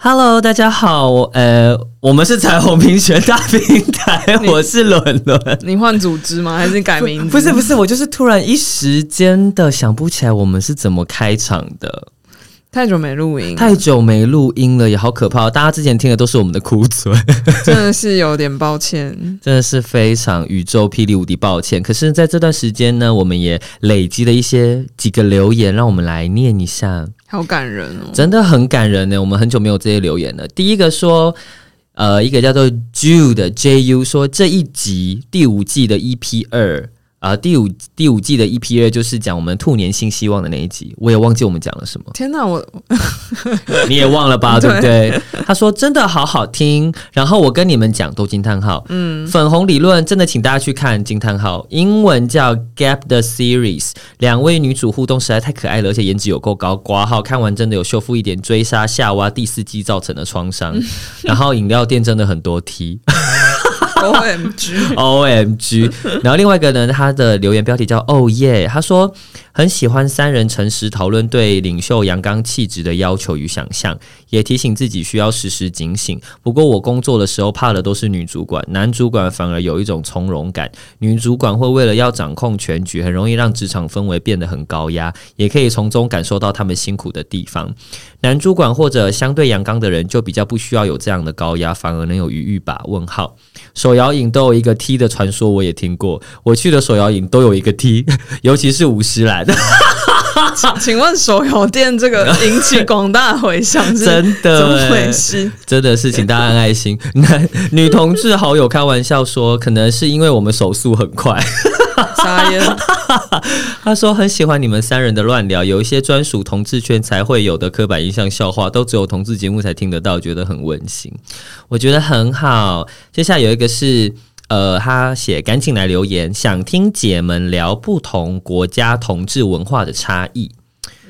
Hello，大家好，呃，我们是彩虹平权大平台，我是伦伦。你换组织吗？还是改名字？不是不是，我就是突然一时间的想不起来我们是怎么开场的。太久没录音，太久没录音了，也好可怕。大家之前听的都是我们的哭嘴，真的是有点抱歉，真的是非常宇宙霹雳无敌抱歉。可是，在这段时间呢，我们也累积了一些几个留言，让我们来念一下，好感人哦，真的很感人呢。我们很久没有这些留言了。第一个说，呃，一个叫做 JU 的 J U 说，这一集第五季的 EP 二。啊、呃，第五第五季的 EP 二就是讲我们兔年新希望的那一集，我也忘记我们讲了什么。天哪，我你也忘了吧？对不对？他说真的好好听，然后我跟你们讲都惊叹号。嗯，粉红理论真的，请大家去看惊叹号，英文叫 Gap the Series，两位女主互动实在太可爱了，而且颜值有够高。挂号看完真的有修复一点追杀夏娃第四季造成的创伤，嗯、然后饮料店真的很多 T。O M G，O M G，然后另外一个呢，他的留言标题叫哦耶，他说很喜欢三人诚实讨论对领袖阳刚气质的要求与想象，也提醒自己需要时时警醒。不过我工作的时候怕的都是女主管，男主管反而有一种从容感。女主管会为了要掌控全局，很容易让职场氛围变得很高压，也可以从中感受到他们辛苦的地方。男主管或者相对阳刚的人就比较不需要有这样的高压，反而能有余裕吧？问号。手摇饮都有一个 T 的传说，我也听过。我去的手摇饮都有一个 T，尤其是五十岚。请问手游店这个引起广大回响是真的？怎么回事？真的是，请大家按爱心。男女同志好友开玩笑说，可能是因为我们手速很快。傻眼。他说很喜欢你们三人的乱聊，有一些专属同志圈才会有的刻板印象笑话，都只有同志节目才听得到，觉得很温馨。我觉得很好。接下来有一个是，呃，他写赶紧来留言，想听姐们聊不同国家同志文化的差异。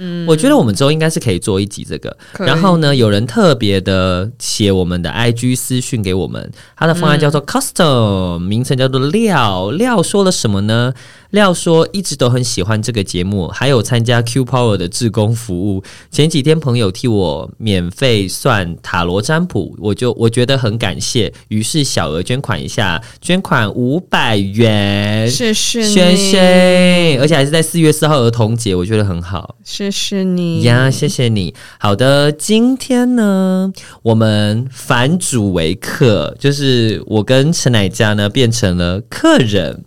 嗯，我觉得我们之后应该是可以做一集这个。然后呢，有人特别的写我们的 IG 私讯给我们，他的方案叫做 Custom，名称叫做料料说了什么呢？廖说一直都很喜欢这个节目，还有参加 Q Power 的志工服务。前几天朋友替我免费算塔罗占卜，我就我觉得很感谢，于是小额捐款一下，捐款五百元，谢谢你，谢谢，而且还是在四月四号儿童节，我觉得很好，谢谢你呀，谢谢你。好的，今天呢，我们反主为客，就是我跟陈乃佳呢变成了客人。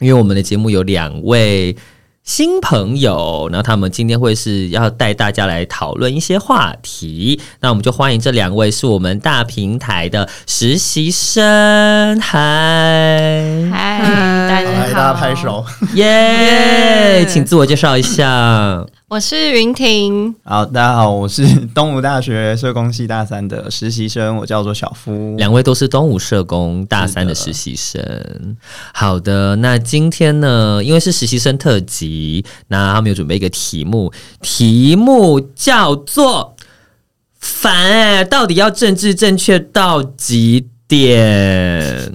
因为我们的节目有两位新朋友，然后他们今天会是要带大家来讨论一些话题，那我们就欢迎这两位是我们大平台的实习生，嗨。嗨，大家好，大家拍手，耶，请自我介绍一下。我是云婷，好，大家好，我是东吴大学社工系大三的实习生，我叫做小夫，两位都是东吴社工大三的实习生。的好的，那今天呢，因为是实习生特辑，那他们有准备一个题目，题目叫做“烦欸，到底要政治正确到几点？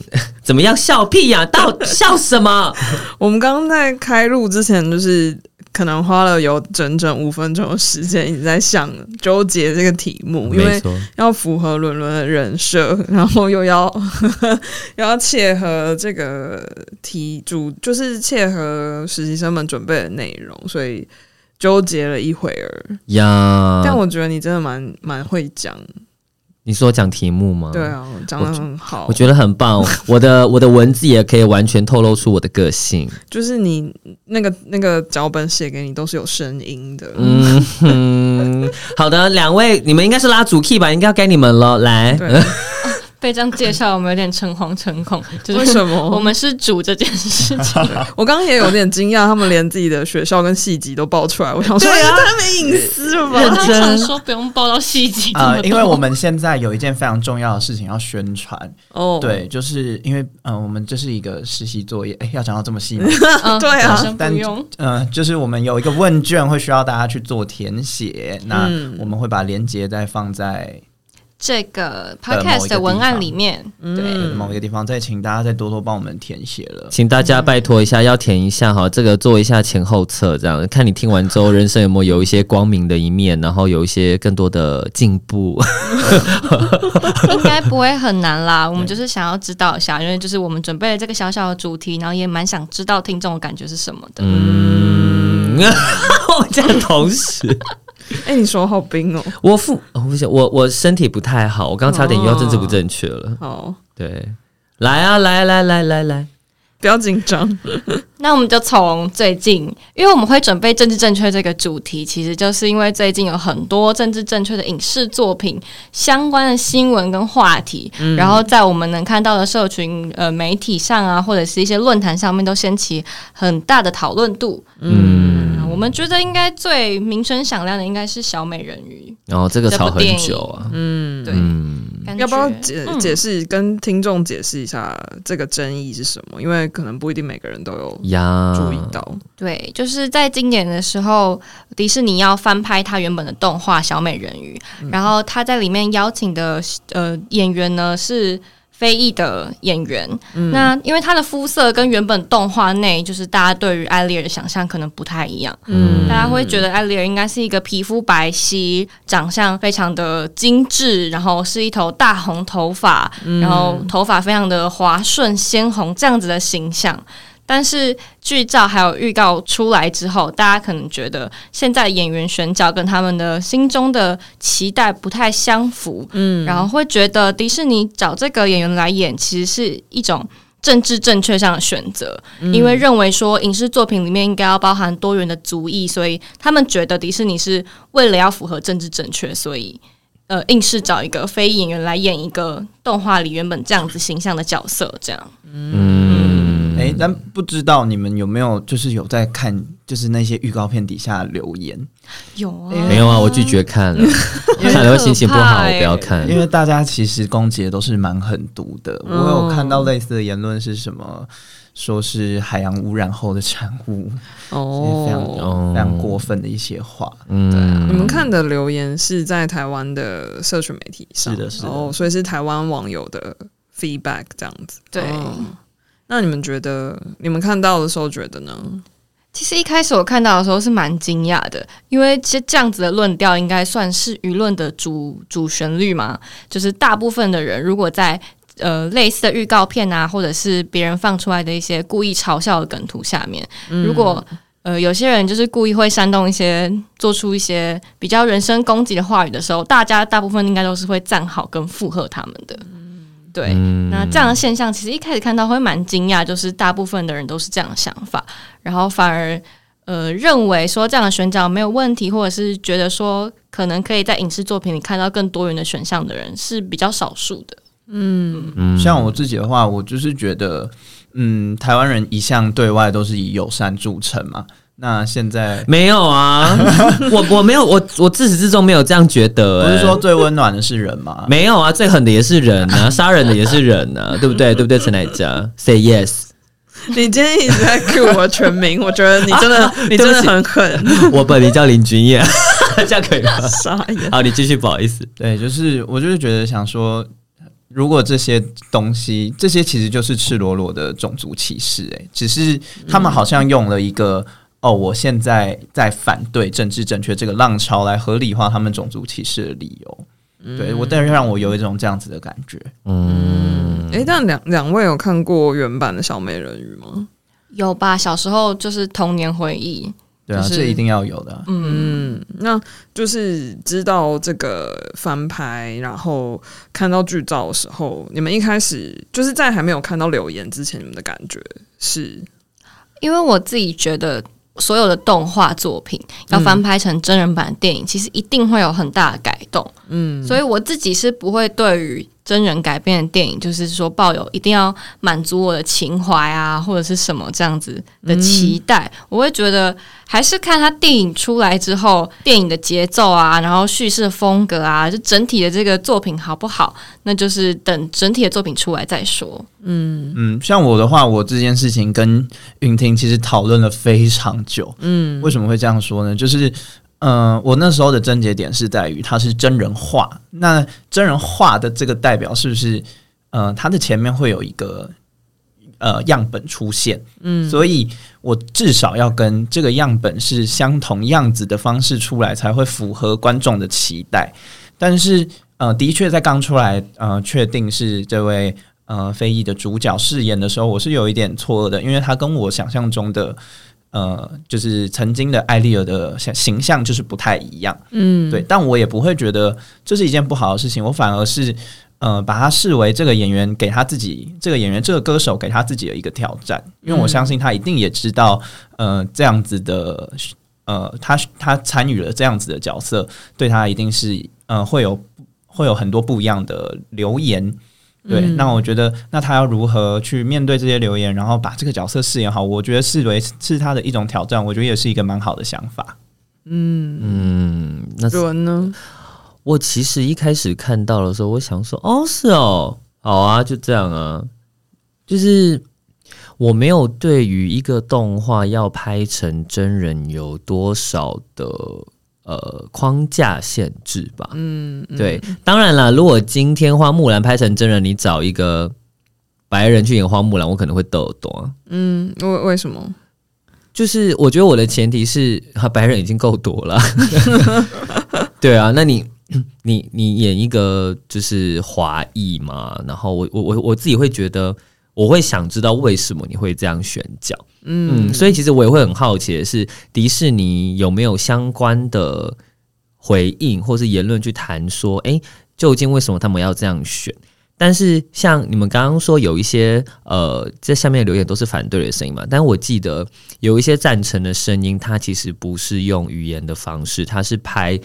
怎么样？笑屁呀、啊？到 笑什么？我们刚刚在开录之前就是。可能花了有整整五分钟的时间一直在想纠结这个题目，因为要符合伦伦的人设，然后又要 又要切合这个题主，就是切合实习生们准备的内容，所以纠结了一会儿呀。但我觉得你真的蛮蛮会讲。你说讲题目吗？对啊，讲的很好我，我觉得很棒。我的我的文字也可以完全透露出我的个性，就是你那个那个脚本写给你都是有声音的。嗯哼，好的，两位，你们应该是拉主 key 吧？应该要该你们了，来。对被这样介绍，我们有点诚惶诚恐。就是、为什么？我们是主这件事情。我刚刚也有点惊讶，他们连自己的学校跟系级都爆出来。我想说，啊、太没隐私了吧？他常说不用报到系级啊、呃，因为我们现在有一件非常重要的事情要宣传。哦，对，就是因为嗯、呃，我们这是一个实习作业。哎，要讲到这么细吗？嗯、对啊，但。嗯、呃，就是我们有一个问卷会需要大家去做填写，那我们会把链接再放在。这个 podcast 的文案里面，对某一个地方，再请大家再多多帮我们填写了，请大家拜托一下，要填一下哈，这个做一下前后测，这样看你听完之后，人生有没有有一些光明的一面，然后有一些更多的进步，应该不会很难啦。我们就是想要知道一下，因为就是我们准备了这个小小的主题，然后也蛮想知道听众的感觉是什么的。嗯，我这样同时。哎、欸，你手好冰哦！我腹，我不行，我我身体不太好，我刚差点又要政治不正确了。哦，对，来啊，来来来来来，不要紧张。那我们就从最近，因为我们会准备政治正确这个主题，其实就是因为最近有很多政治正确的影视作品相关的新闻跟话题，嗯、然后在我们能看到的社群呃媒体上啊，或者是一些论坛上面都掀起很大的讨论度。嗯。我们觉得应该最名声响亮的应该是小美人鱼，然后、哦、这个吵很久啊，嗯，对，嗯，要不要解解释跟听众解释一下这个争议是什么？因为可能不一定每个人都有注意到。对，就是在今年的时候，迪士尼要翻拍它原本的动画《小美人鱼》，嗯、然后他在里面邀请的呃演员呢是。非裔的演员，嗯、那因为他的肤色跟原本动画内就是大家对于艾丽尔的想象可能不太一样，嗯，大家会觉得艾丽尔应该是一个皮肤白皙、长相非常的精致，然后是一头大红头发，嗯、然后头发非常的滑顺鲜红这样子的形象。但是剧照还有预告出来之后，大家可能觉得现在演员选角跟他们的心中的期待不太相符，嗯，然后会觉得迪士尼找这个演员来演，其实是一种政治正确上的选择，嗯，因为认为说影视作品里面应该要包含多元的族裔，所以他们觉得迪士尼是为了要符合政治正确，所以呃，硬是找一个非演员来演一个动画里原本这样子形象的角色，这样，嗯。哎、欸，但不知道你们有没有就是有在看，就是那些预告片底下留言？有啊，没有啊？我拒绝看了，看了会心情不好，我不要看。因为大家其实攻击的都是蛮狠毒的。嗯、我有看到类似的言论是什么，说是海洋污染后的产物哦，非常、哦、非常过分的一些话。嗯。你们看的留言是在台湾的社群媒体上，是的，是的，哦，所以是台湾网友的 feedback 这样子，对。哦那你们觉得，你们看到的时候觉得呢？其实一开始我看到的时候是蛮惊讶的，因为其实这样子的论调应该算是舆论的主主旋律嘛。就是大部分的人如果在呃类似的预告片啊，或者是别人放出来的一些故意嘲笑的梗图下面，嗯、如果呃有些人就是故意会煽动一些，做出一些比较人身攻击的话语的时候，大家大部分应该都是会赞好跟附和他们的。对，那这样的现象其实一开始看到会蛮惊讶，就是大部分的人都是这样的想法，然后反而呃认为说这样的选角没有问题，或者是觉得说可能可以在影视作品里看到更多元的选项的人是比较少数的。嗯，嗯，像我自己的话，我就是觉得，嗯，台湾人一向对外都是以友善著称嘛。那现在没有啊，我我没有，我我自始至终没有这样觉得、欸。不是说最温暖的是人吗？没有啊，最狠的也是人啊，杀人的也是人啊，对不对？对不对？陈乃佳，Say yes。你今天一直在 cue 我全名，我觉得你真的，啊、你真的很狠。我本名叫林君燕，这样可以吗？傻眼。好，你继续，不好意思。对，就是我就是觉得想说，如果这些东西，这些其实就是赤裸裸的种族歧视、欸，哎，只是他们好像用了一个。哦，我现在在反对政治正确这个浪潮来合理化他们种族歧视的理由，嗯、对我，但是让我有一种这样子的感觉。嗯，诶，但两两位有看过原版的小美人鱼吗？有吧，小时候就是童年回忆。对啊，就是、这一定要有的、啊。嗯，那就是知道这个翻拍，然后看到剧照的时候，你们一开始就是在还没有看到留言之前，你们的感觉是？因为我自己觉得。所有的动画作品要翻拍成真人版电影，嗯、其实一定会有很大的改动。嗯，所以我自己是不会对于真人改编的电影，就是说抱有一定要满足我的情怀啊，或者是什么这样子的期待，嗯、我会觉得还是看他电影出来之后，电影的节奏啊，然后叙事的风格啊，就整体的这个作品好不好，那就是等整体的作品出来再说。嗯嗯，像我的话，我这件事情跟云婷其实讨论了非常久。嗯，为什么会这样说呢？就是。嗯、呃，我那时候的症结点是在于它是真人画，那真人画的这个代表是不是，呃，它的前面会有一个呃样本出现，嗯，所以我至少要跟这个样本是相同样子的方式出来，才会符合观众的期待。但是，呃，的确在刚出来，呃，确定是这位呃非裔的主角饰演的时候，我是有一点错愕的，因为他跟我想象中的。呃，就是曾经的艾丽尔的形象就是不太一样，嗯，对，但我也不会觉得这是一件不好的事情，我反而是呃把他视为这个演员给他自己，这个演员这个歌手给他自己的一个挑战，因为我相信他一定也知道，呃，这样子的，呃，他他参与了这样子的角色，对他一定是呃会有会有很多不一样的留言。对，那我觉得，那他要如何去面对这些留言，然后把这个角色饰演好？我觉得视为是他的一种挑战，我觉得也是一个蛮好的想法。嗯嗯，那说呢？我其实一开始看到的时候，我想说，哦，是哦，好啊，就这样啊，就是我没有对于一个动画要拍成真人有多少的。呃，框架限制吧。嗯，对。当然了，如果今天花木兰拍成真人，你找一个白人去演花木兰，我可能会抖多。嗯，为为什么？就是我觉得我的前提是，白人已经够多了。对啊，那你你你演一个就是华裔嘛？然后我我我我自己会觉得。我会想知道为什么你会这样选角，嗯，所以其实我也会很好奇的是，迪士尼有没有相关的回应或是言论去谈说，哎，究竟为什么他们要这样选？但是像你们刚刚说有一些呃，在下面留言都是反对的声音嘛，但我记得有一些赞成的声音，它其实不是用语言的方式，它是拍。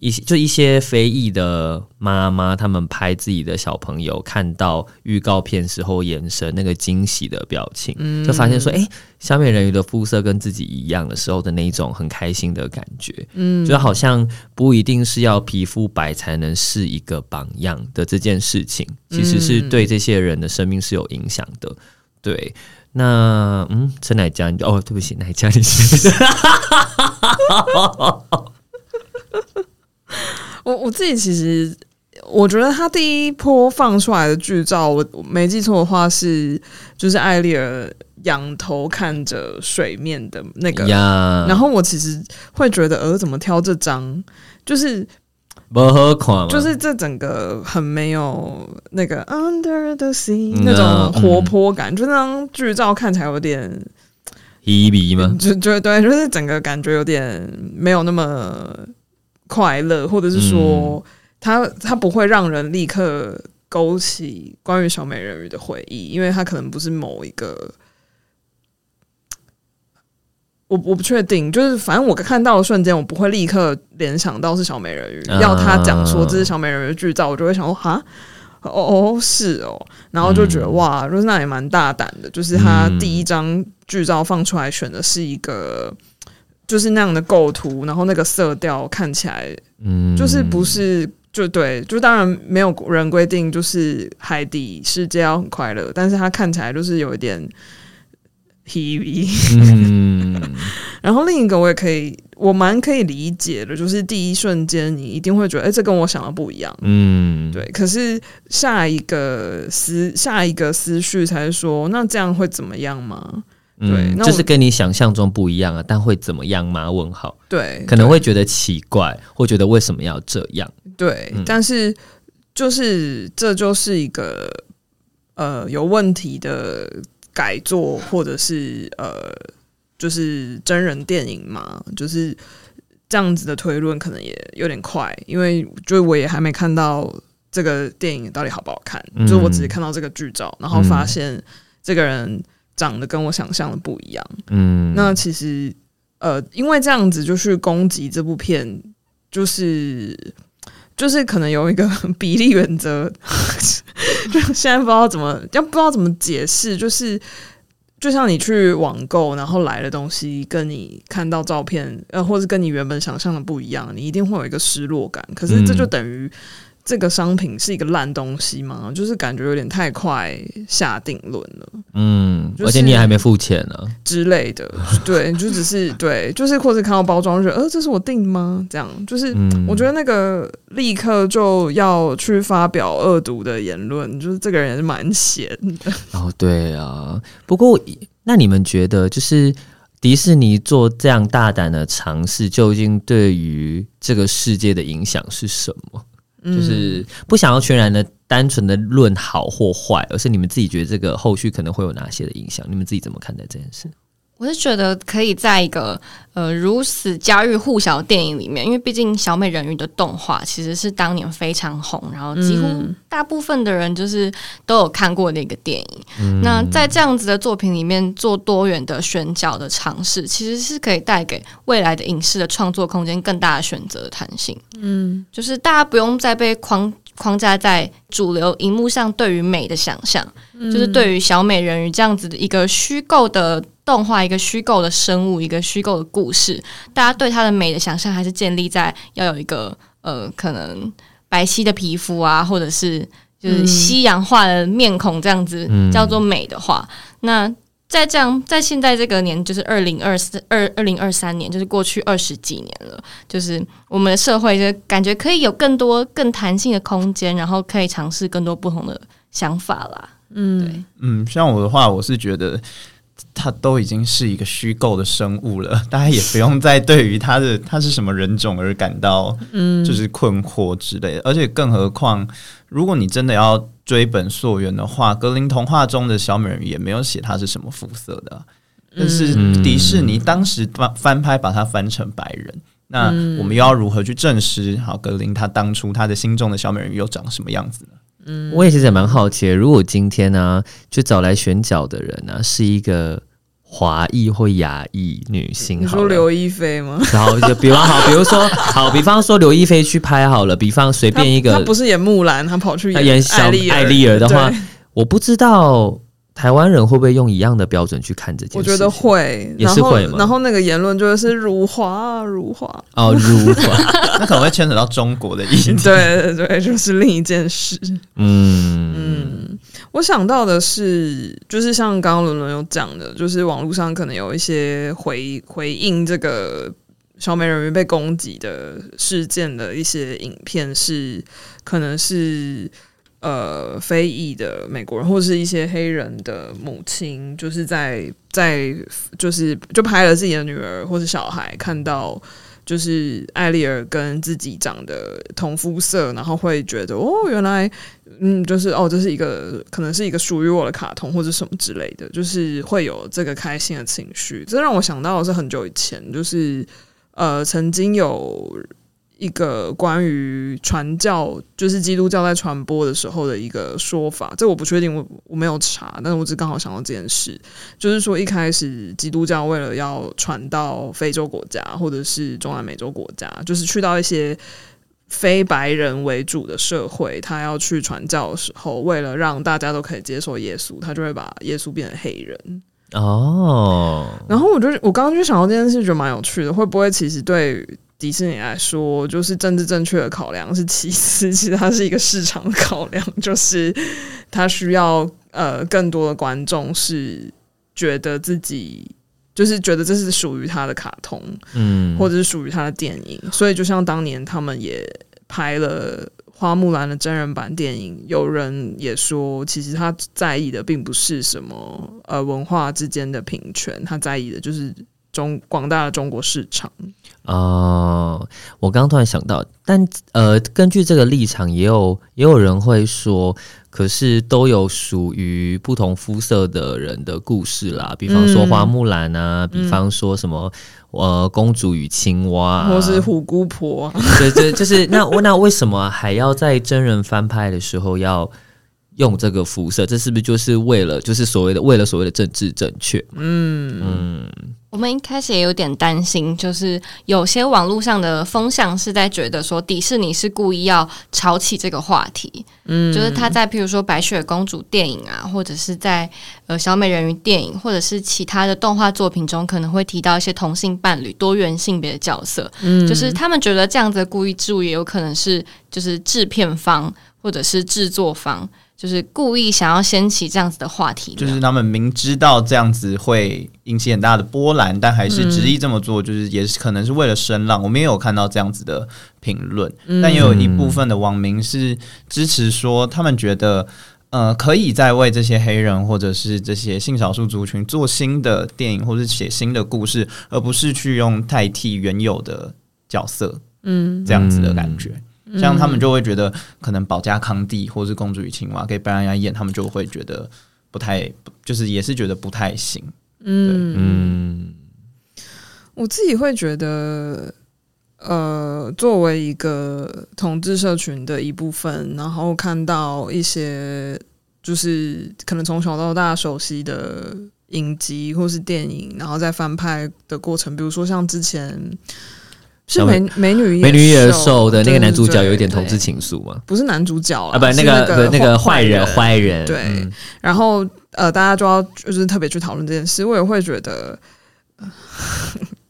一些就一些非裔的妈妈，他们拍自己的小朋友看到预告片时候眼神那个惊喜的表情，嗯、就发现说，哎、欸，小美人鱼的肤色跟自己一样的时候的那一种很开心的感觉，嗯，就好像不一定是要皮肤白才能是一个榜样的这件事情，其实是对这些人的生命是有影响的。对，那嗯，陈乃佳，哦，对不起，乃佳，你是。我我自己其实，我觉得他第一波放出来的剧照，我没记错的话是，就是艾丽尔仰头看着水面的那个.然后我其实会觉得，呃，怎么挑这张，就是不好看，就是这整个很没有那个 Under the Sea 那种活泼感，嗯、就那张剧照看起来有点 heavy 吗？就就对，就是整个感觉有点没有那么。快乐，或者是说，他他不会让人立刻勾起关于小美人鱼的回忆，因为他可能不是某一个，我我不确定，就是反正我看到的瞬间，我不会立刻联想到是小美人鱼。要他讲说这是小美人鱼的剧照，我就会想说哈，哦哦是哦，然后就觉得哇，就是那也蛮大胆的，就是他第一张剧照放出来选的是一个。就是那样的构图，然后那个色调看起来，嗯，就是不是就对，就当然没有人规定就是海底世界要很快乐，但是它看起来就是有一点 heavy，嗯，然后另一个我也可以，我蛮可以理解的，就是第一瞬间你一定会觉得，哎，这跟我想的不一样，嗯，对，可是下一个思下一个思绪才是说，那这样会怎么样吗？对，嗯，就是跟你想象中不一样啊，但会怎么样吗？问号。对，可能会觉得奇怪，会觉得为什么要这样？对，嗯，但是就是这就是一个呃有问题的改作，或者是呃就是真人电影嘛，就是这样子的推论可能也有点快，因为就我也还没看到这个电影到底好不好看，嗯，就我只是看到这个剧照，然后发现这个人。长得跟我想象的不一样，嗯，那其实，呃，因为这样子就去攻击这部片，就是，就是可能有一个 比例原则，就现在不知道怎么，要不知道怎么解释，就是就像你去网购，然后来的东西跟你看到照片，呃，或者跟你原本想象的不一样，你一定会有一个失落感。可是这就等于。这个商品是一个烂东西吗？就是感觉有点太快下定论了。嗯，就是、而且你也还没付钱呢之类的。对，就只是对，就是或者看到包装就觉得，呃，这是我订的吗？这样就是，我觉得那个立刻就要去发表恶毒的言论，就是这个人也是蛮闲的。哦，对啊。不过，那你们觉得，就是迪士尼做这样大胆的尝试，究竟对于这个世界的影响是什么？就是不想要全然的单纯的论好或坏，而是你们自己觉得这个后续可能会有哪些的影响？你们自己怎么看待这件事？我是觉得可以在一个呃如此家喻户晓的电影里面，因为毕竟小美人鱼的动画其实是当年非常红，然后几乎大部分的人就是都有看过那个电影。嗯、那在这样子的作品里面做多元的选角的尝试，其实是可以带给未来的影视的创作空间更大的选择的弹性。嗯，就是大家不用再被框框架在主流荧幕上对于美的想象，嗯、就是对于小美人鱼这样子的一个虚构的。动画一个虚构的生物，一个虚构的故事，大家对它的美的想象还是建立在要有一个呃，可能白皙的皮肤啊，或者是就是西洋化的面孔这样子、嗯、叫做美的话，那在这样在现在这个年，就是二零二四二二零二三年，就是过去二十几年了，就是我们的社会就感觉可以有更多更弹性的空间，然后可以尝试更多不同的想法啦。嗯，对，嗯，像我的话，我是觉得。他都已经是一个虚构的生物了，大家也不用再对于他的 他是什么人种而感到嗯，就是困惑之类的。嗯、而且更何况，如果你真的要追本溯源的话，格林童话中的小美人鱼也没有写她是什么肤色的、啊，但是迪士尼当时翻翻拍把它翻成白人，那我们又要如何去证实？好，格林他当初他的心中的小美人鱼又长什么样子呢？嗯，我也其实也蛮好奇，如果今天呢、啊，就找来选角的人呢、啊，是一个华裔或亚裔女性，你说刘亦菲吗？然后就比方好，比如说 好，比方说刘亦菲去拍好了，比方随便一个，她不是演木兰，她跑去演，演小艾丽儿的话，我不知道。台湾人会不会用一样的标准去看这件事？我觉得会，也是会嘛。然后那个言论就是辱华，辱华哦，辱华，那可能会牵扯到中国的意思。对对对，就是另一件事。嗯嗯，我想到的是，就是像刚刚伦伦有讲的，就是网络上可能有一些回回应这个小美人鱼被攻击的事件的一些影片，是可能是。呃，非裔的美国人或者是一些黑人的母亲，就是在在就是就拍了自己的女儿或者小孩，看到就是艾丽儿跟自己长得同肤色，然后会觉得哦，原来嗯，就是哦，这是一个可能是一个属于我的卡通或者什么之类的，就是会有这个开心的情绪。这让我想到的是很久以前，就是呃，曾经有。一个关于传教，就是基督教在传播的时候的一个说法，这我不确定，我我没有查，但是我只刚好想到这件事，就是说一开始基督教为了要传到非洲国家或者是中南美洲国家，就是去到一些非白人为主的社会，他要去传教的时候，为了让大家都可以接受耶稣，他就会把耶稣变成黑人哦。然后我就我刚刚就想到这件事，觉得蛮有趣的，会不会其实对？迪士尼来说，就是政治正确的考量是其次，其实它是一个市场的考量，就是它需要呃更多的观众是觉得自己就是觉得这是属于他的卡通，嗯，或者是属于他的电影，所以就像当年他们也拍了花木兰的真人版电影，有人也说，其实他在意的并不是什么呃文化之间的平权，他在意的就是中广大的中国市场。哦，我刚刚突然想到，但呃，根据这个立场，也有也有人会说，可是都有属于不同肤色的人的故事啦，比方说花木兰啊，嗯、比方说什么呃公主与青蛙、啊，或是虎姑婆、啊，对对，就是那那为什么还要在真人翻拍的时候要？用这个肤色，这是不是就是为了就是所谓的为了所谓的政治正确？嗯嗯，我们一开始也有点担心，就是有些网络上的风向是在觉得说迪士尼是故意要炒起这个话题，嗯，就是他在譬如说白雪公主电影啊，或者是在呃小美人鱼电影，或者是其他的动画作品中，可能会提到一些同性伴侣、多元性别的角色，嗯，就是他们觉得这样子的故意之物，也有可能是就是制片方或者是制作方。就是故意想要掀起这样子的话题，就是他们明知道这样子会引起很大的波澜，但还是执意这么做，就是也是可能是为了声浪。我们也有看到这样子的评论，但也有一部分的网民是支持说，他们觉得呃，可以再为这些黑人或者是这些性少数族群做新的电影，或者写新的故事，而不是去用代替原有的角色，嗯，这样子的感觉。像他们就会觉得，可能保家康帝或是公主与青蛙给白兰亚演，他们就会觉得不太，就是也是觉得不太行。嗯嗯，我自己会觉得，呃，作为一个同志社群的一部分，然后看到一些就是可能从小到大熟悉的影集或是电影，然后在翻拍的过程，比如说像之前。是美美女美女与野兽的那个男主角有一点同志情愫吗？不是男主角啊，不，那个那个坏人坏人。对，嗯、然后呃，大家就要就是特别去讨论这件事。我也会觉得，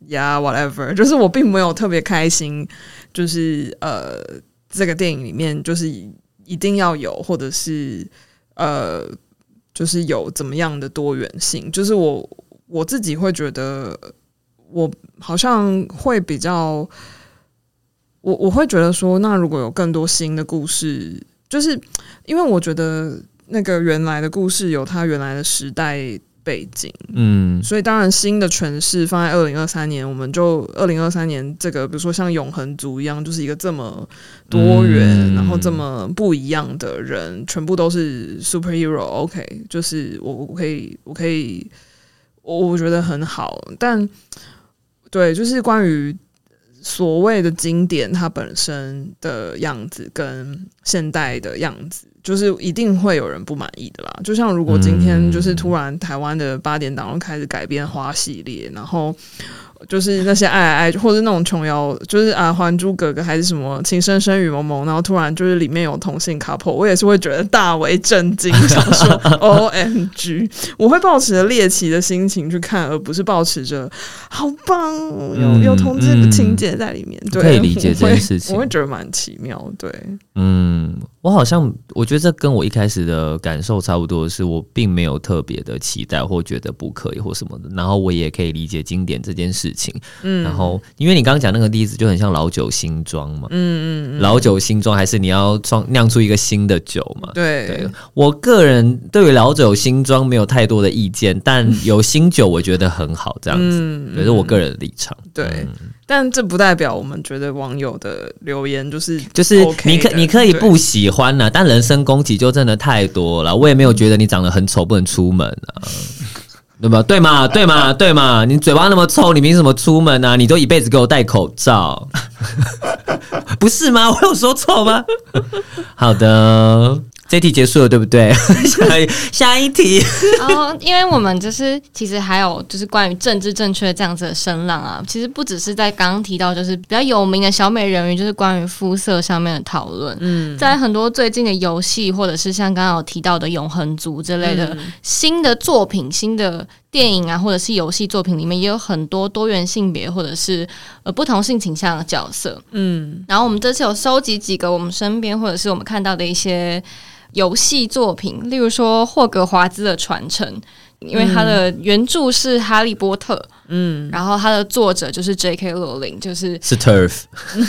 呀、yeah，whatever，就是我并没有特别开心，就是呃，这个电影里面就是一定要有，或者是呃，就是有怎么样的多元性。就是我我自己会觉得。我好像会比较，我我会觉得说，那如果有更多新的故事，就是因为我觉得那个原来的故事有它原来的时代背景，嗯，所以当然新的诠释放在二零二三年，我们就二零二三年这个，比如说像永恒族一样，就是一个这么多元，嗯、然后这么不一样的人，全部都是 superhero，OK，、okay, 就是我我可以我可以，我我觉得很好，但。对，就是关于所谓的经典，它本身的样子跟现代的样子，就是一定会有人不满意的啦。就像如果今天就是突然台湾的八点档开始改编花系列，然后。就是那些爱爱爱，或者那种琼瑶，就是啊，《还珠格格》还是什么《情深深雨蒙蒙》，然后突然就是里面有同性 couple，我也是会觉得大为震惊，想说 O M G，我会抱持着猎奇的心情去看，而不是抱持着好棒，有有同志的情节在里面，嗯、对，可以理解这件事情，我会觉得蛮奇妙，对，嗯，我好像我觉得这跟我一开始的感受差不多，是我并没有特别的期待或觉得不可以或什么的，然后我也可以理解经典这件事。情，嗯，然后因为你刚刚讲那个例子就很像老酒新装嘛，嗯嗯，老酒新装还是你要装酿出一个新的酒嘛？对，对，我个人对于老酒新装没有太多的意见，但有新酒我觉得很好，这样子，嗯，这是我个人的立场。对，嗯，但这不代表我们觉得网友的留言就是就是你可你可以不喜欢呢，啊，但人身攻击就真的太多了。我也没有觉得你长得很丑不能出门啊。对吧？对嘛？对嘛？对嘛？你嘴巴那么臭，你凭什么出门啊？你都一辈子给我戴口罩，不是吗？我有说错吗？好的。这题结束了，对不对？下一下一题。哦，因为我们就是其实还有就是关于政治正确这样子的声浪啊，其实不只是在刚刚提到就是比较有名的小美人鱼，就是关于肤色上面的讨论。嗯，在很多最近的游戏或者是像刚刚有提到的永恒族之类的新的作品、新的电影啊，或者是游戏作品里面，也有很多多元性别或者是呃不同性倾向的角色。嗯，然后我们这次有收集几个我们身边或者是我们看到的一些。游戏作品，例如说《霍格华兹的传承》，因为它的原著是《哈利波特》，嗯，然后它的作者就是 J.K. 罗琳，就是是 Turf，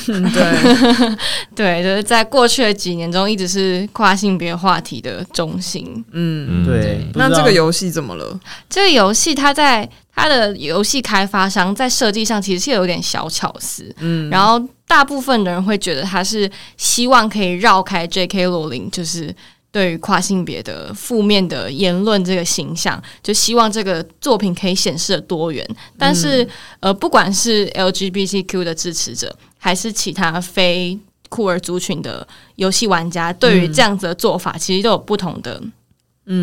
对 对，就是在过去的几年中一直是跨性别话题的中心，嗯，对。那这个游戏怎么了？这个游戏它在它的游戏开发商在设计上其实是有点小巧思，嗯，然后。大部分的人会觉得他是希望可以绕开 J.K. 罗琳，就是对于跨性别的负面的言论这个形象，就希望这个作品可以显示的多元。但是，呃，不管是 LGBTQ 的支持者，还是其他非酷儿族群的游戏玩家，对于这样子的做法，其实都有不同的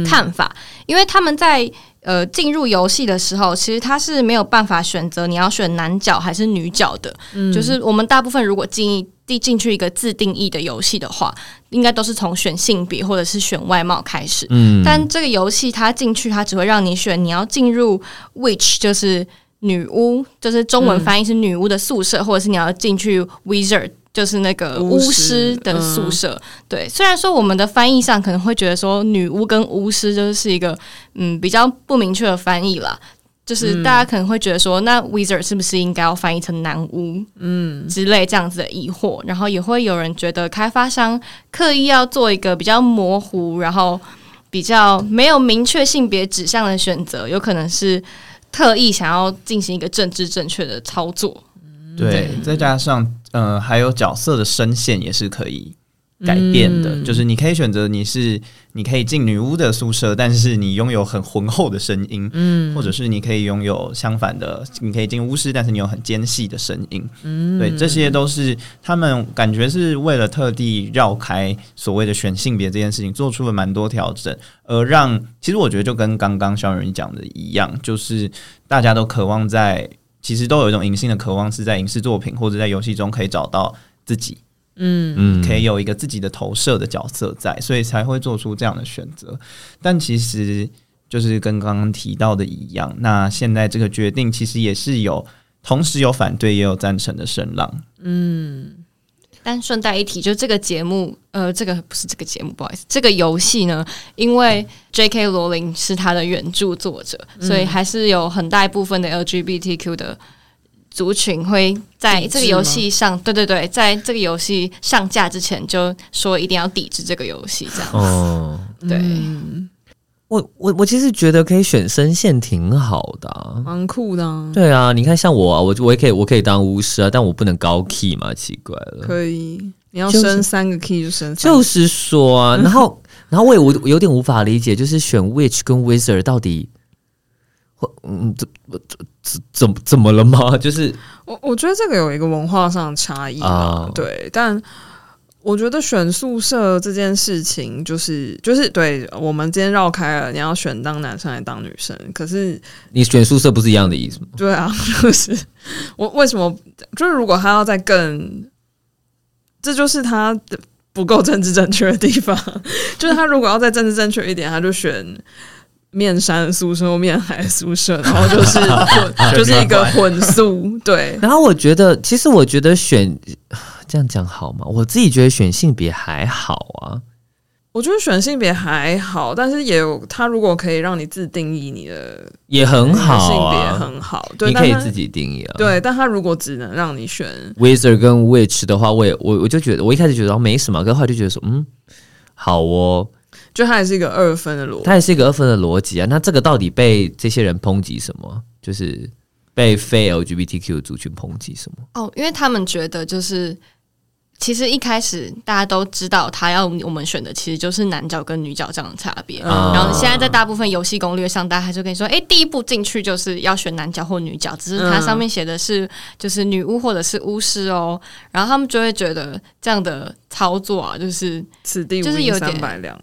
看法，嗯、因为他们在呃进入游戏的时候，其实他是没有办法选择你要选男角还是女角的，嗯、就是我们大部分如果进进进去一个自定义的游戏的话，应该都是从选性别或者是选外貌开始，嗯，但这个游戏它进去，它只会让你选你要进入 witch 就是。女巫就是中文翻译是女巫的宿舍，嗯、或者是你要进去 wizard 就是那个巫师的宿舍。嗯、对，虽然说我们的翻译上可能会觉得说女巫跟巫师就是一个嗯比较不明确的翻译啦，就是大家可能会觉得说，那 wizard 是不是应该要翻译成男巫嗯。之类这样子的疑惑，然后也会有人觉得开发商刻意要做一个比较模糊，然后比较没有明确性别指向的选择，有可能是。特意想要进行一个政治正确的操作，对，再加上呃，还有角色的声线也是可以改变的，嗯、就是你可以选择你是你可以进女巫的宿舍，但是你拥有很浑厚的声音，嗯，或者是你可以拥有相反的，你可以进巫师，但是你有很尖细的声音，嗯，对，这些都是他们感觉是为了特地绕开所谓的选性别这件事情，做出了蛮多调整，而让其实我觉得就跟刚刚肖人讲的一样，就是大家都渴望在，其实都有一种隐性的渴望，是在影视作品或者在游戏中可以找到自己。嗯嗯，可以有一个自己的投射的角色在，所以才会做出这样的选择。但其实就是跟刚刚提到的一样，那现在这个决定其实也是有同时有反对也有赞成的声浪。嗯，但顺带一提，就这个节目，呃，这个不是这个节目，不好意思，这个游戏呢，因为 J.K. 罗琳是他的原著作者，嗯、所以还是有很大一部分的 LGBTQ 的。族群会在这个游戏上，对对对，在这个游戏上架之前就说一定要抵制这个游戏，这样子。哦，对，嗯、我我我其实觉得可以选声线挺好的、啊，蛮酷的、啊。对啊，你看像我啊，我我也可以，我可以当巫师啊，但我不能高 key 嘛，奇怪了。可以，你要升三个 key 就升三个。就是说啊，然后然后我也我有点无法理解，就是选 witch 跟 wizard 到底。嗯，怎怎怎怎么了吗？就是我我觉得这个有一个文化上的差异啊，uh, 对。但我觉得选宿舍这件事情，就是就是对我们今天绕开了，你要选当男生还是当女生？可是你选宿舍不是一样的意思吗？对啊，就是我为什么就是如果他要再更，这就是他的不够政治正确的地方。就是他如果要再政治正确一点，他就选。面山宿舍或面海宿舍，然后就是 就是一个混宿，对。然后我觉得，其实我觉得选这样讲好吗？我自己觉得选性别还好啊。我觉得选性别还好，但是也有他如果可以让你自定义你的也很好，啊，性别很好，对，你可以自己定义啊。对，但他如果只能让你选 Wizard 跟 Witch 的话，我也我我就觉得我一开始觉得没什么，可后来就觉得说嗯好哦。就它也是一个二分的逻辑，它也是一个二分的逻辑啊。那这个到底被这些人抨击什么？就是被非 LGBTQ 族群抨击什么？哦，因为他们觉得就是。其实一开始大家都知道，他要我们选的其实就是男角跟女角这样的差别。嗯、然后现在在大部分游戏攻略上，大家还是跟你说，哎，第一步进去就是要选男角或女角，只是它上面写的是就是女巫或者是巫师哦。然后他们就会觉得这样的操作啊，就是此地就是有点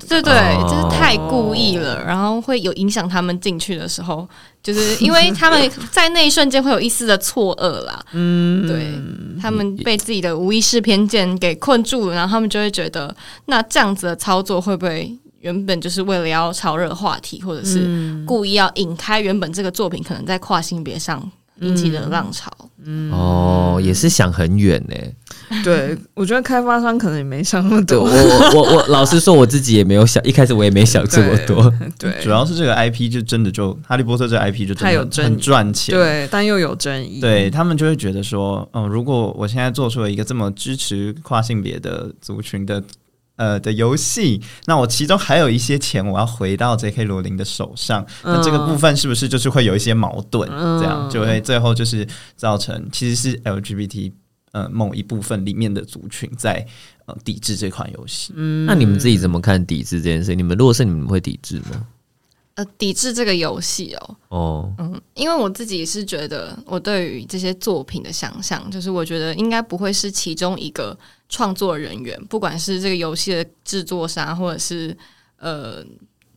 对对，就是太故意了，然后会有影响他们进去的时候。就是 因为他们在那一瞬间会有一丝的错愕啦，嗯，对，他们被自己的无意识偏见给困住了，然后他们就会觉得，那这样子的操作会不会原本就是为了要炒热话题，或者是故意要引开原本这个作品可能在跨性别上引起的浪潮？嗯，哦，也是想很远呢。对，我觉得开发商可能也没想那么多。我我我我老实说，我自己也没有想，一开始我也没想这么多。对，对主要是这个 IP 就真的就《哈利波特》这个 IP 就真的很赚钱，对，但又有争议。对他们就会觉得说，嗯，如果我现在做出了一个这么支持跨性别的族群的呃的游戏，那我其中还有一些钱，我要回到 J.K. 罗琳的手上，嗯、那这个部分是不是就是会有一些矛盾？嗯、这样就会最后就是造成其实是 LGBT。呃，某一部分里面的族群在呃抵制这款游戏。嗯，那你们自己怎么看抵制这件事？你们如果是你们会抵制吗？呃，抵制这个游戏哦。哦，嗯，因为我自己是觉得，我对于这些作品的想象，就是我觉得应该不会是其中一个创作人员，不管是这个游戏的制作商，或者是呃，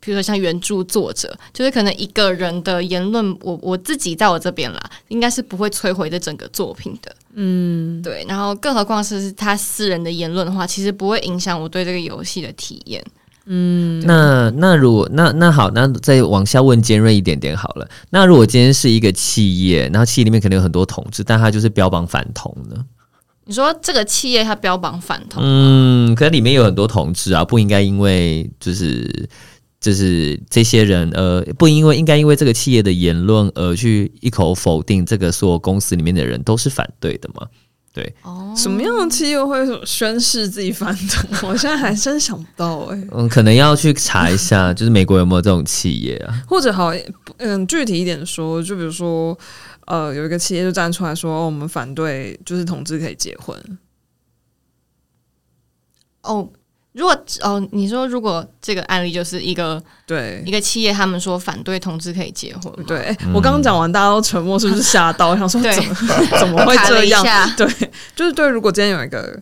比如说像原著作者，就是可能一个人的言论，我我自己在我这边啦，应该是不会摧毁这整个作品的。嗯，对。然后，更何况是他私人的言论的话，其实不会影响我对这个游戏的体验。嗯，那那如果那那好，那再往下问尖锐一点点好了。那如果今天是一个企业，然后企业里面可能有很多同志，但他就是标榜反同呢？你说这个企业它标榜反同，嗯，可能里面有很多同志啊，不应该因为就是就是这些人呃，不因为应该因为这个企业的言论而去一口否定这个所有公司里面的人都是反对的吗？对，哦，什么样的企业会宣誓自己反对？我现在还真想不到哎、欸。嗯，可能要去查一下，就是美国有没有这种企业啊？或者好，嗯，具体一点说，就比如说，呃，有一个企业就站出来说，哦、我们反对，就是同志可以结婚。哦。如果哦，你说如果这个案例就是一个对一个企业，他们说反对同志可以结婚，对、嗯、我刚刚讲完，大家都沉默，是不是吓到？我想说怎么怎么会这样？对，就是对。如果今天有一个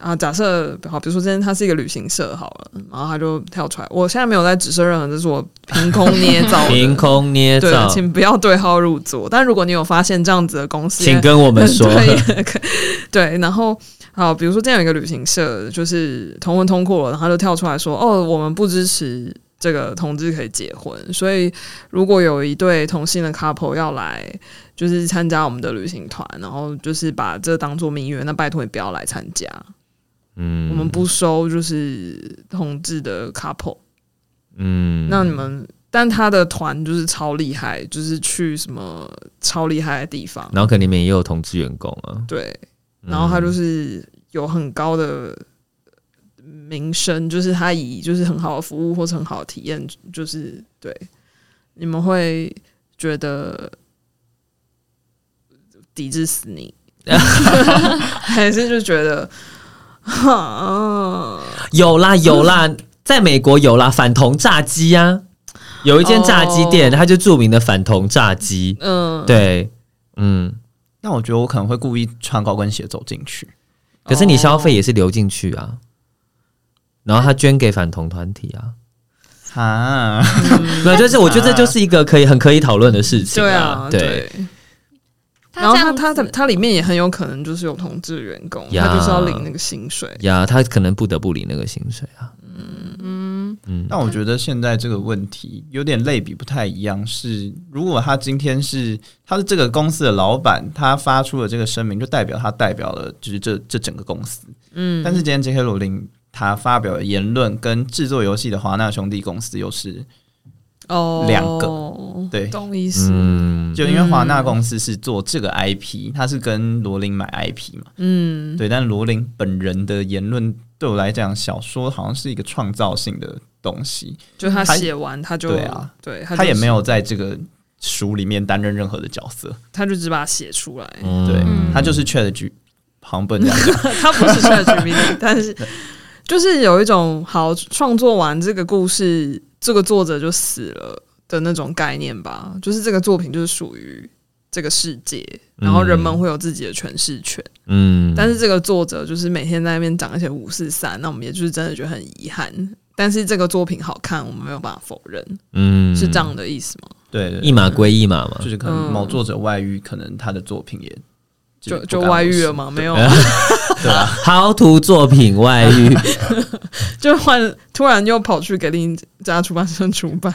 啊，假设好，比如说今天他是一个旅行社好了，然后他就跳出来，我现在没有在指涉任何，这是我凭空捏造，凭空捏造，對，请不要对号入座。但如果你有发现这样子的公司，请跟我们说，对，对，然后。好，比如说，这样一个旅行社，就是同文通过了，然后他就跳出来说：“哦，我们不支持这个同志可以结婚，所以如果有一对同性的 couple 要来，就是参加我们的旅行团，然后就是把这当做蜜月，那拜托你不要来参加。嗯，我们不收就是同志的 couple。嗯，那你们，但他的团就是超厉害，就是去什么超厉害的地方，然后可能里面也有同志员工啊，对。”然后他就是有很高的名声，就是他以就是很好的服务或者很好的体验，就是对你们会觉得抵制死你，还是就觉得有啦有啦，在美国有啦反同炸鸡啊，有一间炸鸡店，它就著名的反同炸鸡，嗯，对，嗯。那我觉得我可能会故意穿高跟鞋走进去，可是你消费也是流进去啊，哦、然后他捐给反同团体啊，啊，对，就是我觉得这就是一个可以很可以讨论的事情啊，对啊，对。然后他他的他里面也很有可能就是有同志员工，他就是要领那个薪水呀，他可能不得不领那个薪水啊。嗯嗯嗯。但我觉得现在这个问题有点类比不太一样，是如果他今天是他是这个公司的老板，他发出了这个声明，就代表他代表了就是这这整个公司。嗯。但是今天 J.K. 罗琳他发表的言论跟制作游戏的华纳兄弟公司又是。哦，两个对，懂意思。嗯，就因为华纳公司是做这个 IP，他是跟罗琳买 IP 嘛。嗯，对。但罗琳本人的言论对我来讲，小说好像是一个创造性的东西。就他写完他就对啊，对，他也没有在这个书里面担任任何的角色，他就只把它写出来。对，他就是不能这样，他不是 ChatGPT，但是 就是有一种好创作完这个故事。这个作者就死了的那种概念吧，就是这个作品就是属于这个世界，然后人们会有自己的诠释权。嗯，但是这个作者就是每天在那边讲一些五四三，那我们也就是真的觉得很遗憾。但是这个作品好看，我们没有办法否认。嗯，是这样的意思吗？对，对，一码归一码嘛，就是可能某作者外遇，可能他的作品也。就就外遇了吗？没有，对啊，豪图作品外遇，就换突然又跑去给另一家出版社出版。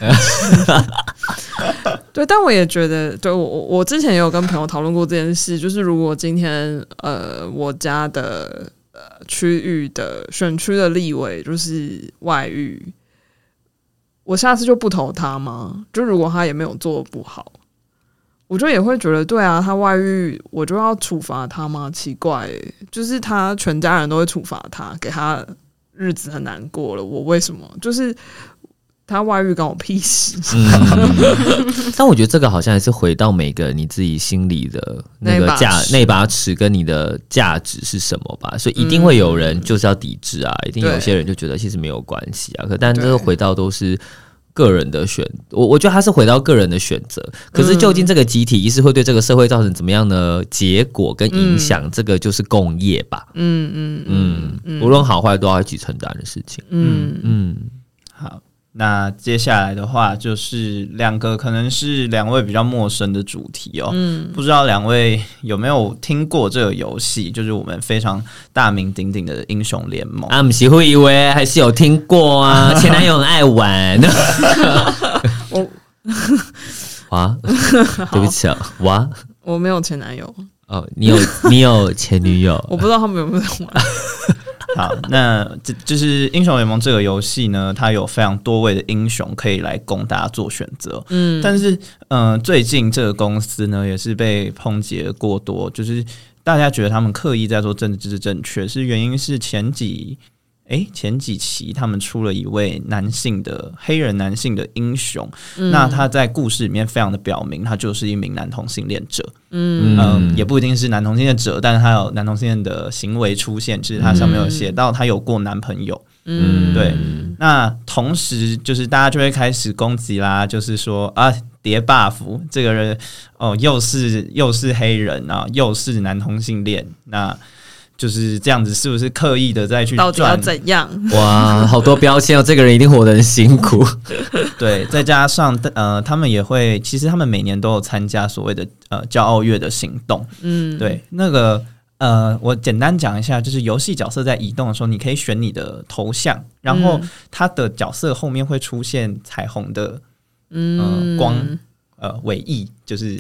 对，但我也觉得，对我我之前也有跟朋友讨论过这件事，就是如果今天呃我家的呃区域的选区的立委就是外遇，我下次就不投他吗？就如果他也没有做不好。我就也会觉得，对啊，他外遇，我就要处罚他吗？奇怪，就是他全家人都会处罚他，给他日子很难过了。我为什么？就是他外遇关我屁事。嗯、但我觉得这个好像还是回到每个你自己心里的那个价那把尺跟你的价值是什么吧。所以一定会有人就是要抵制啊，嗯、一定有些人就觉得其实没有关系啊。可但这个回到都是。个人的选，我我觉得他是回到个人的选择。可是究竟这个集体意识会对这个社会造成怎么样的结果跟影响？嗯、这个就是共业吧。嗯嗯嗯嗯，无论好坏都要一起承担的事情。嗯嗯，好。那接下来的话就是两个可能是两位比较陌生的主题哦，嗯，不知道两位有没有听过这个游戏？就是我们非常大名鼎鼎的英雄联盟。啊，不是会以为还是有听过啊，前男友很爱玩。我哇，对不起啊，哇，我没有前男友。哦，你有你有前女友？我不知道他们有没有玩。好，那这就是英雄联盟这个游戏呢，它有非常多位的英雄可以来供大家做选择。嗯，但是，嗯、呃，最近这个公司呢，也是被抨击过多，就是大家觉得他们刻意在做政治正确，是原因是前几。诶，前几期他们出了一位男性的黑人男性的英雄，嗯、那他在故事里面非常的表明，他就是一名男同性恋者。嗯嗯，也不一定是男同性恋者，但是他有男同性恋的行为出现，其实他上面有写到他有过男朋友。嗯，对。那同时就是大家就会开始攻击啦，就是说啊，叠 buff 这个人哦，又是又是黑人啊，又是男同性恋，那。就是这样子，是不是刻意的再去到底要怎样？哇，好多标签哦！这个人一定活得很辛苦。对，再加上呃，他们也会，其实他们每年都有参加所谓的呃骄傲月的行动。嗯，对，那个呃，我简单讲一下，就是游戏角色在移动的时候，你可以选你的头像，然后他的角色后面会出现彩虹的嗯、呃、光。呃，尾翼就是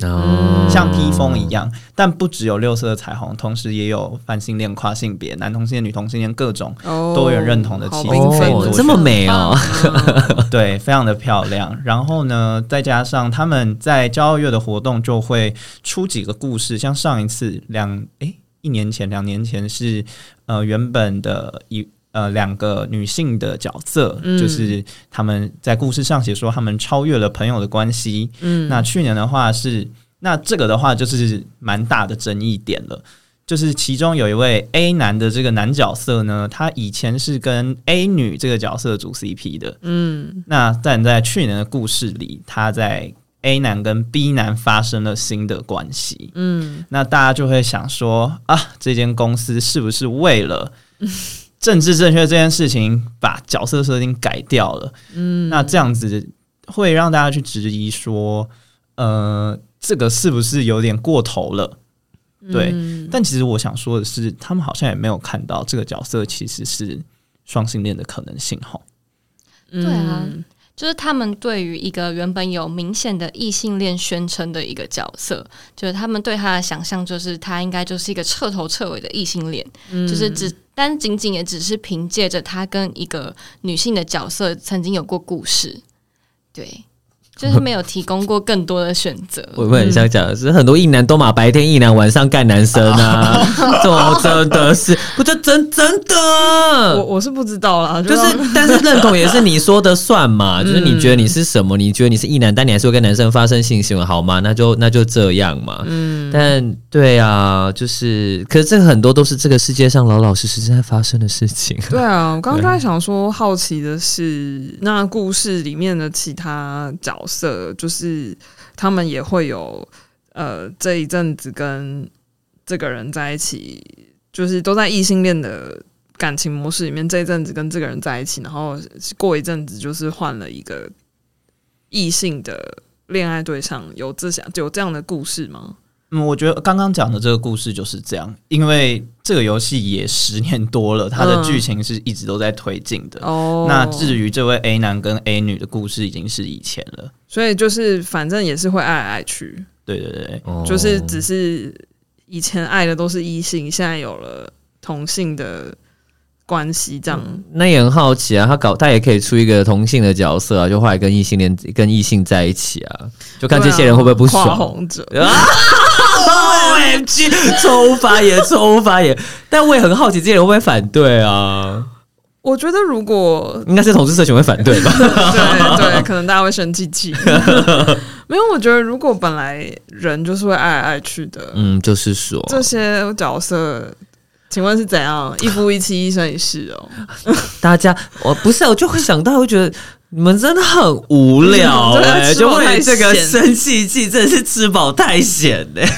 像披风一样，哦、但不只有六色的彩虹，同时也有泛性恋、跨性别、男同性恋、女同性恋各种多元认同的气氛，哦，这么美哦，对，非常的漂亮。然后呢，再加上他们在骄傲月的活动就会出几个故事，像上一次两诶、欸、一年前、两年前是呃原本的一。呃，两个女性的角色，嗯、就是他们在故事上写说他们超越了朋友的关系。嗯，那去年的话是，那这个的话就是蛮大的争议点了。就是其中有一位 A 男的这个男角色呢，他以前是跟 A 女这个角色组 CP 的。嗯，那但在去年的故事里，他在 A 男跟 B 男发生了新的关系。嗯，那大家就会想说啊，这间公司是不是为了？政治正确这件事情，把角色设定改掉了。嗯，那这样子会让大家去质疑说，呃，这个是不是有点过头了？对。嗯，但其实我想说的是，他们好像也没有看到这个角色其实是双性恋的可能性。哈，对啊。就是他们对于一个原本有明显的异性恋宣称的一个角色，就是他们对他的想象，就是他应该就是一个彻头彻尾的异性恋，嗯、就是只但仅仅也只是凭借着他跟一个女性的角色曾经有过故事，对。就是没有提供过更多的选择。我我很想讲的是，很多异男都嘛白天异男，晚上干男生啊，这真的是，不就真真的？我我是不知道啦，就是，但是认同也是你说的算嘛，就是你觉得你是什么？你觉得你是异男，但你还是会跟男生发生性行为，好吗？那就那就这样嘛。嗯，但对啊，就是，可是这个很多都是这个世界上老老实实正在发生的事情。对啊，我刚刚在想说，好奇的是，那故事里面的其他角色。就是他们也会有呃这一阵子跟这个人在一起，就是都在异性恋的感情模式里面。这一阵子跟这个人在一起，然后过一阵子就是换了一个异性的恋爱对象，有这想有这样的故事吗？嗯，我觉得刚刚讲的这个故事就是这样，因为这个游戏也十年多了，它的剧情是一直都在推进的。哦、嗯，那至于这位 A 男跟 A 女的故事，已经是以前了。所以就是反正也是会爱来爱去。对对对，就是只是以前爱的都是异性，现在有了同性的。关系这样、嗯，那也很好奇啊。他搞他也可以出一个同性的角色啊，就后来跟异性恋跟异性在一起啊，就看这些人会不会不爽。红者，OMG，抽发言，抽发言。但我也很好奇，这些人会不会反对啊？我觉得如果应该是同志社群会反对吧？对对，可能大家会生气气。没有，我觉得如果本来人就是会爱来爱去的，嗯，就是说这些角色。请问是怎样一夫一妻一生一世哦？大家，我不是，我就会想到，会觉得你们真的很无聊哎、欸，就为这个生气气，真的是吃饱太闲嘞、欸。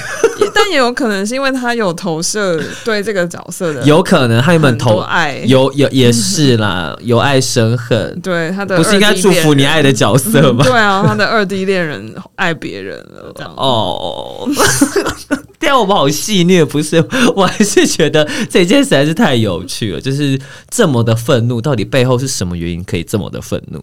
但也有可能是因为他有投射对这个角色的，有可能他有没有投爱，有有 也是啦，由爱生恨。对他的不是应该祝福你爱的角色吗？对啊，他的二 D 恋人爱别人了，哦。这样我们好戏谑，不是？我还是觉得这件实在是太有趣了，就是这么的愤怒，到底背后是什么原因可以这么的愤怒？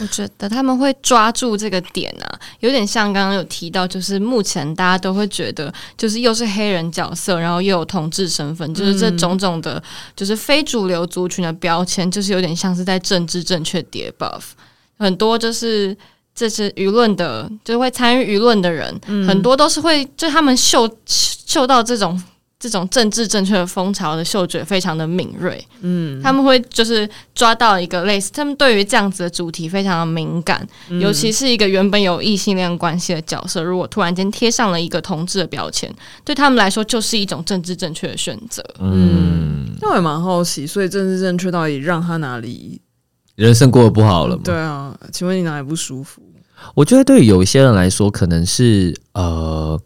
我觉得他们会抓住这个点啊，有点像刚刚有提到，就是目前大家都会觉得，就是又是黑人角色，然后又有同志身份，就是这种种的，就是非主流族群的标签，就是有点像是在政治正确叠 buff，很多就是这是舆论的，就会参与舆论的人，嗯、很多都是会就他们嗅嗅到这种。这种政治正确的风潮的嗅觉非常的敏锐，嗯，他们会就是抓到一个类似，他们对于这样子的主题非常的敏感，嗯、尤其是一个原本有异性恋关系的角色，如果突然间贴上了一个同志的标签，对他们来说就是一种政治正确的选择。嗯，那我也蛮好奇，所以政治正确到底让他哪里人生过得不好了吗？对啊，请问你哪里不舒服？我觉得对于有一些人来说，可能是呃。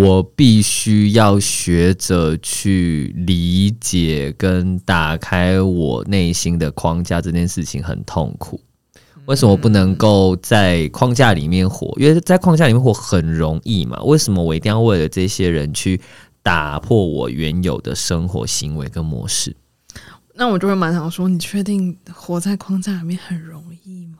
我必须要学着去理解跟打开我内心的框架，这件事情很痛苦。为什么不能够在框架里面活？因为在框架里面活很容易嘛。为什么我一定要为了这些人去打破我原有的生活行为跟模式？那我就会蛮想说，你确定活在框架里面很容易吗？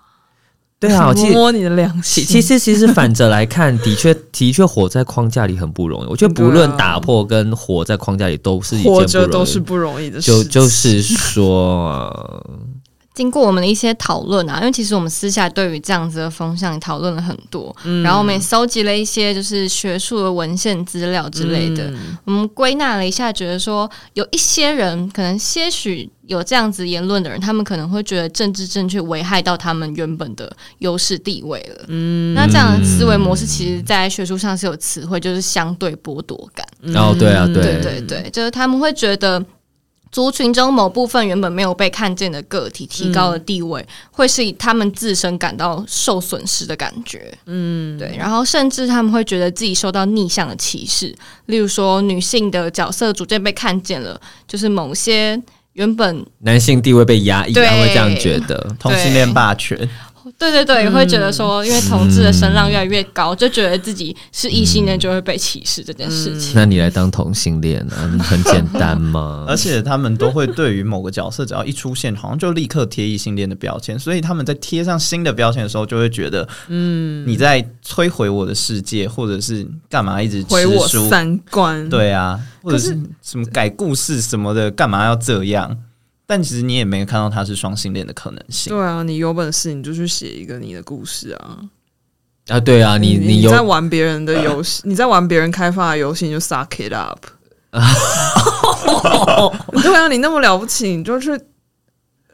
对啊，摸摸你的良心。其实，其实反着来看，的确，的确活在框架里很不容易。我觉得，不论打破跟活在框架里，都是一件不容易，活着都是不容易的事。就就是说。经过我们的一些讨论啊，因为其实我们私下对于这样子的风向也讨论了很多，嗯、然后我们也搜集了一些就是学术的文献资料之类的，嗯、我们归纳了一下，觉得说有一些人可能些许有这样子言论的人，他们可能会觉得政治正确危害到他们原本的优势地位了。嗯，那这样的思维模式，其实在学术上是有词汇，就是相对剥夺感。哦，对啊，对对对对，就是他们会觉得。族群中某部分原本没有被看见的个体提高了地位，嗯、会是以他们自身感到受损失的感觉。嗯，对，然后甚至他们会觉得自己受到逆向的歧视，例如说女性的角色逐渐被看见了，就是某些原本男性地位被压抑，他会这样觉得同性恋霸权。对对对，也会觉得说，因为同志的声浪越来越高，嗯、就觉得自己是异性恋就会被歧视这件事情。那你来当同性恋啊？很简单嘛。而且他们都会对于某个角色只要一出现，好像就立刻贴异性恋的标签，所以他们在贴上新的标签的时候，就会觉得，嗯，你在摧毁我的世界，或者是干嘛一直毁我三观？对啊，或者是什么改故事什么的，干嘛要这样？但其实你也没有看到他是双性恋的可能性。对啊，你有本事你就去写一个你的故事啊！啊，对啊，你你，你在玩别人的游戏，呃、你在玩别人开发的游戏，你就 suck it up。对啊，你那么了不起，你就去。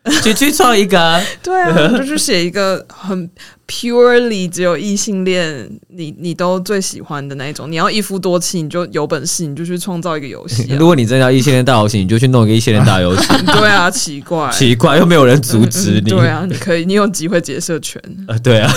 去去创一个，对啊，就是写一个很 purely 只有异性恋，你你都最喜欢的那一种。你要一夫多妻，你就有本事，你就去创造一个游戏啊。如果你真的要异性恋大游戏，你就去弄一个异性恋大游戏。对啊，奇怪，奇怪，又没有人阻止你。对啊，你可以，你有机会结社权。呃，对啊。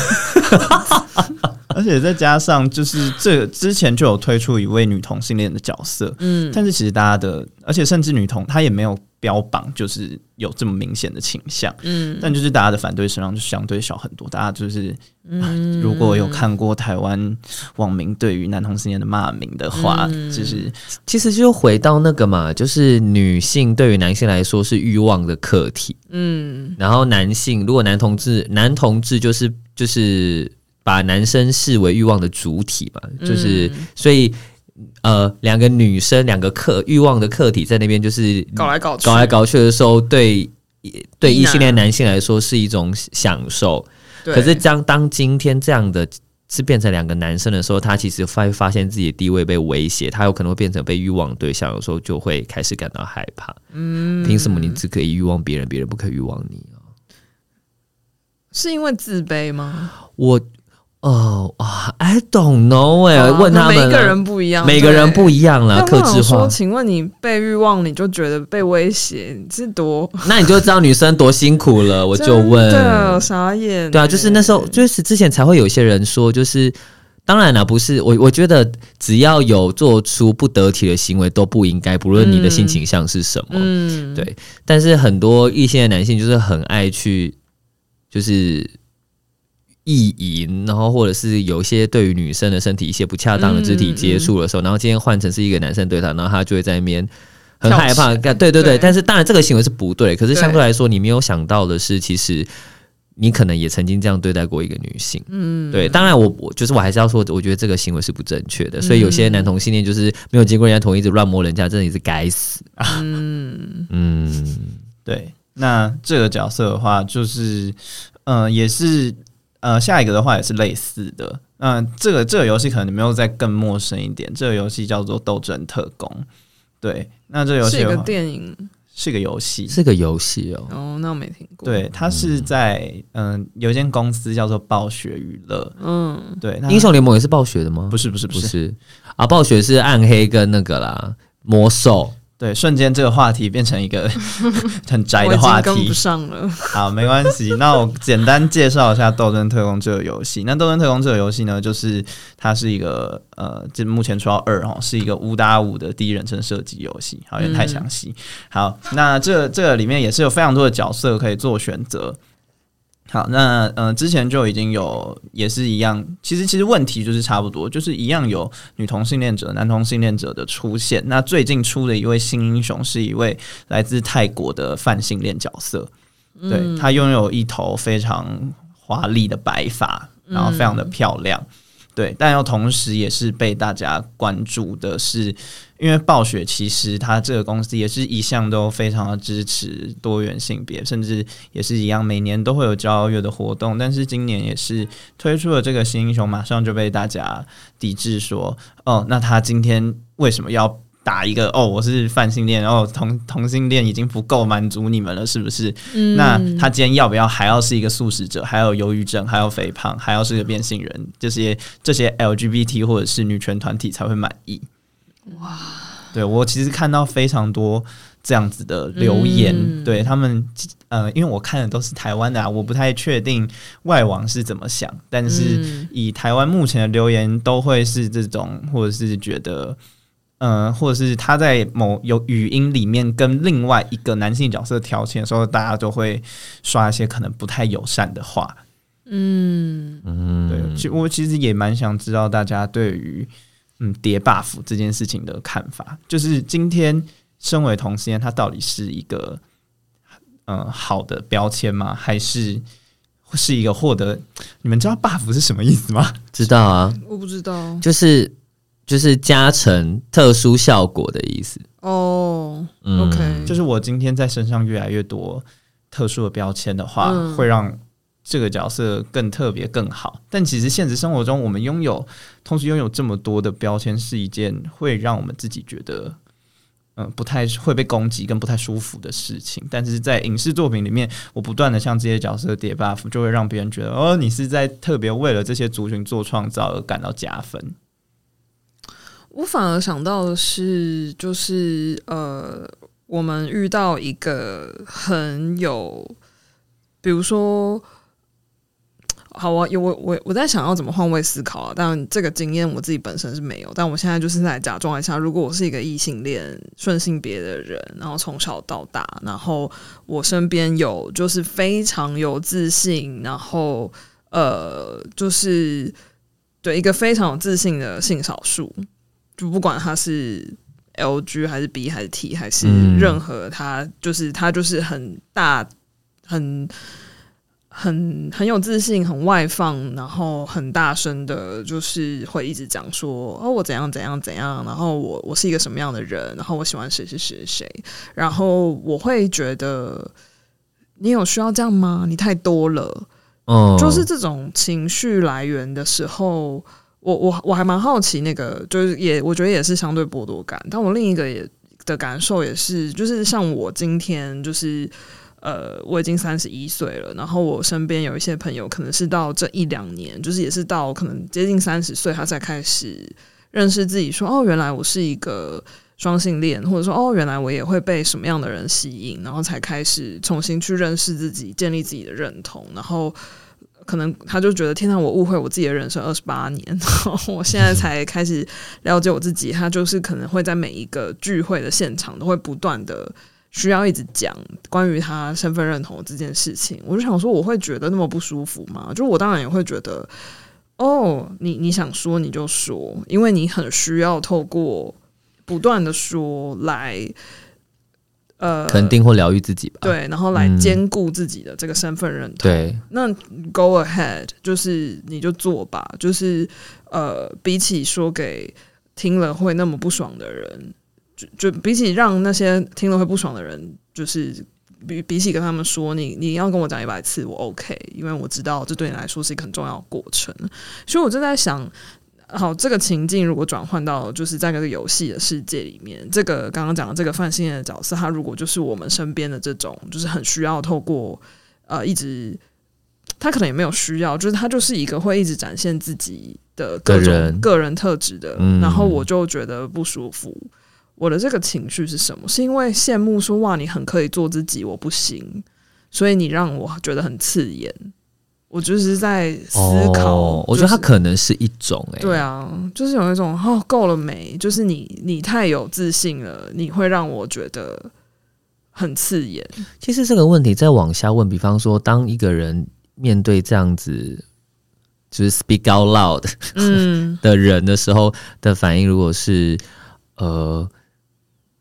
而且再加上，就是这之前就有推出一位女同性恋的角色，嗯，但是其实大家的，而且甚至女同她也没有标榜就是有这么明显的倾向，嗯，但就是大家的反对声浪就相对小很多。大家就是，嗯，如果有看过台湾网民对于男同性恋的骂名的话，嗯，就是其实就回到那个嘛，就是女性对于男性来说是欲望的客体，嗯，然后男性如果男同志，男同志就是就是。把男生视为欲望的主体嘛，就是、嗯、所以呃，两个女生两个客欲望的客体在那边就是搞来搞去，搞来搞去的时候，对对异性恋男性来说是一种享受。可是当当今天这样的是变成两个男生的时候，他其实发发现自己的地位被威胁，他有可能会变成被欲望对象，有时候就会开始感到害怕。嗯，凭什么你只可以欲望别人，别人不可以欲望你啊？是因为自卑吗？我。哦啊，I don't know 哎、欸，问他们，每个人不一样，每个人不一样了，客制化。说，请问你被欲望，你就觉得被威胁，你是多？那你就知道女生多辛苦了。我就问，对，傻眼。对啊，就是那时候，就是之前才会有一些人说，就是当然了，不是我，我觉得只要有做出不得体的行为，都不应该，不论你的性倾向是什么。嗯，对。但是很多异性的男性就是很爱去，就是。意淫，然后或者是有一些对于女生的身体一些不恰当的肢体接触的时候，嗯嗯、然后今天换成是一个男生对她，然后她就会在那边很害怕。对对对，对但是当然这个行为是不对，可是相对来说，你没有想到的是，其实你可能也曾经这样对待过一个女性。嗯，对。当然我，我我就是我还是要说，我觉得这个行为是不正确的。所以有些男同性恋就是没有经过人家同意就乱摸人家，真的也是该死。嗯嗯，对。那这个角色的话，就是嗯、呃，也是。呃，下一个的话也是类似的。嗯、呃，这个这个游戏可能你没有再更陌生一点。这个游戏叫做《斗争特工》。对，那这个游戏是一个电影，是个游戏，是个游戏哦。哦，那我没听过。对，它是在嗯、呃，有一间公司叫做暴雪娱乐。嗯，对，英雄联盟也是暴雪的吗？不是，不是，不是，不是啊，暴雪是暗黑跟那个啦，魔兽。对，瞬间这个话题变成一个 很宅的话题，跟不上了。好，没关系。那我简单介绍一下《斗争特工》这个游戏。那《斗争特工》这个游戏呢，就是它是一个呃，这目前出到二哈，是一个五打五的第一人称射击游戏。好，有点太详细。嗯、好，那这这个里面也是有非常多的角色可以做选择。好，那呃，之前就已经有，也是一样。其实，其实问题就是差不多，就是一样有女同性恋者、男同性恋者的出现。那最近出的一位新英雄是一位来自泰国的泛性恋角色，嗯、对，他拥有一头非常华丽的白发，然后非常的漂亮。嗯对，但要同时也是被大家关注的是，因为暴雪其实它这个公司也是一向都非常的支持多元性别，甚至也是一样每年都会有骄傲月的活动，但是今年也是推出了这个新英雄，马上就被大家抵制说，哦，那他今天为什么要？打一个哦，我是泛性恋，然后同同性恋已经不够满足你们了，是不是？嗯、那他今天要不要还要是一个素食者，还有忧郁症，还有肥胖，还要是个变性人？这些这些 LGBT 或者是女权团体才会满意。哇！对，我其实看到非常多这样子的留言，嗯、对他们呃，因为我看的都是台湾的啊，我不太确定外网是怎么想，但是以台湾目前的留言都会是这种，或者是觉得。嗯、呃，或者是他在某有语音里面跟另外一个男性角色调情的时候，大家就会刷一些可能不太友善的话。嗯嗯，对，其我其实也蛮想知道大家对于嗯叠 buff 这件事情的看法。就是今天身为同性恋，他到底是一个嗯、呃、好的标签吗？还是是一个获得？你们知道 buff 是什么意思吗？知道啊，我不知道，就是。就是加成特殊效果的意思哦。Oh, OK，嗯，就是我今天在身上越来越多特殊的标签的话，嗯，会让这个角色更特别、更好。但其实现实生活中，我们拥有同时拥有这么多的标签，是一件会让我们自己觉得嗯不太会被攻击、跟不太舒服的事情。但是在影视作品里面，我不断的向这些角色叠 buff，就会让别人觉得哦，你是在特别为了这些族群做创造而感到加分。我反而想到的是，就是呃，我们遇到一个很有，比如说，好，我有我我我在想要怎么换位思考啊，但这个经验我自己本身是没有，但我现在就是在假装一下，如果我是一个异性恋顺性别的人，然后从小到大，然后我身边有就是非常有自信，然后呃，就是对一个非常有自信的性少数。就不管他是 L G 还是 B 还是 T 还是任何，他就是他就是很大很很很有自信，很外放，然后很大声的，就是会一直讲说哦，我怎样怎样怎样，然后我我是一个什么样的人，然后我喜欢谁谁谁谁，然后我会觉得你有需要这样吗？你太多了，哦，就是这种情绪来源的时候。我我我还蛮好奇，那个就是也我觉得也是相对剥夺感，但我另一个也的感受也是，就是像我今天就是呃，我已经三十一岁了，然后我身边有一些朋友，可能是到这一两年，就是也是到可能接近三十岁，他才开始认识自己，说哦，原来我是一个双性恋，或者说哦，原来我也会被什么样的人吸引，然后才开始重新去认识自己，建立自己的认同，然后可能他就觉得，天哪，我误会我自己的人生二十八年，然后我现在才开始了解我自己，他就是可能会在每一个聚会的现场都会不断的。需要一直讲关于他身份认同这件事情，我就想说，我会觉得那么不舒服吗？就我当然也会觉得，哦，你你想说你就说，因为你很需要透过不断的说来，呃，肯定或疗愈自己吧。对，然后来兼顾自己的这个身份认同。嗯、对，那 go ahead，就是你就做吧，就是呃，比起说给听了会那么不爽的人。就就比起让那些听了会不爽的人，就是比比起跟他们说你你要跟我讲一百次我 OK，因为我知道这对你来说是一个很重要的过程。所以我正在想，好，这个情境如果转换到就是在这个游戏的世界里面，这个刚刚讲的这个范性恋的角色，他如果就是我们身边的这种，就是很需要透过呃一直，他可能也没有需要，就是他就是一个会一直展现自己的各种个人特质的，然后我就觉得不舒服。我的这个情绪是什么？是因为羡慕说哇，你很可以做自己，我不行，所以你让我觉得很刺眼。我就是在思考，哦，我觉得它可能是一种，欸，哎，对啊，就是有一种哦，够了没？就是你你太有自信了，你会让我觉得很刺眼。其实这个问题再往下问，比方说，当一个人面对这样子就是 speak out loud 嗯 的人的时候的反应，如果是呃。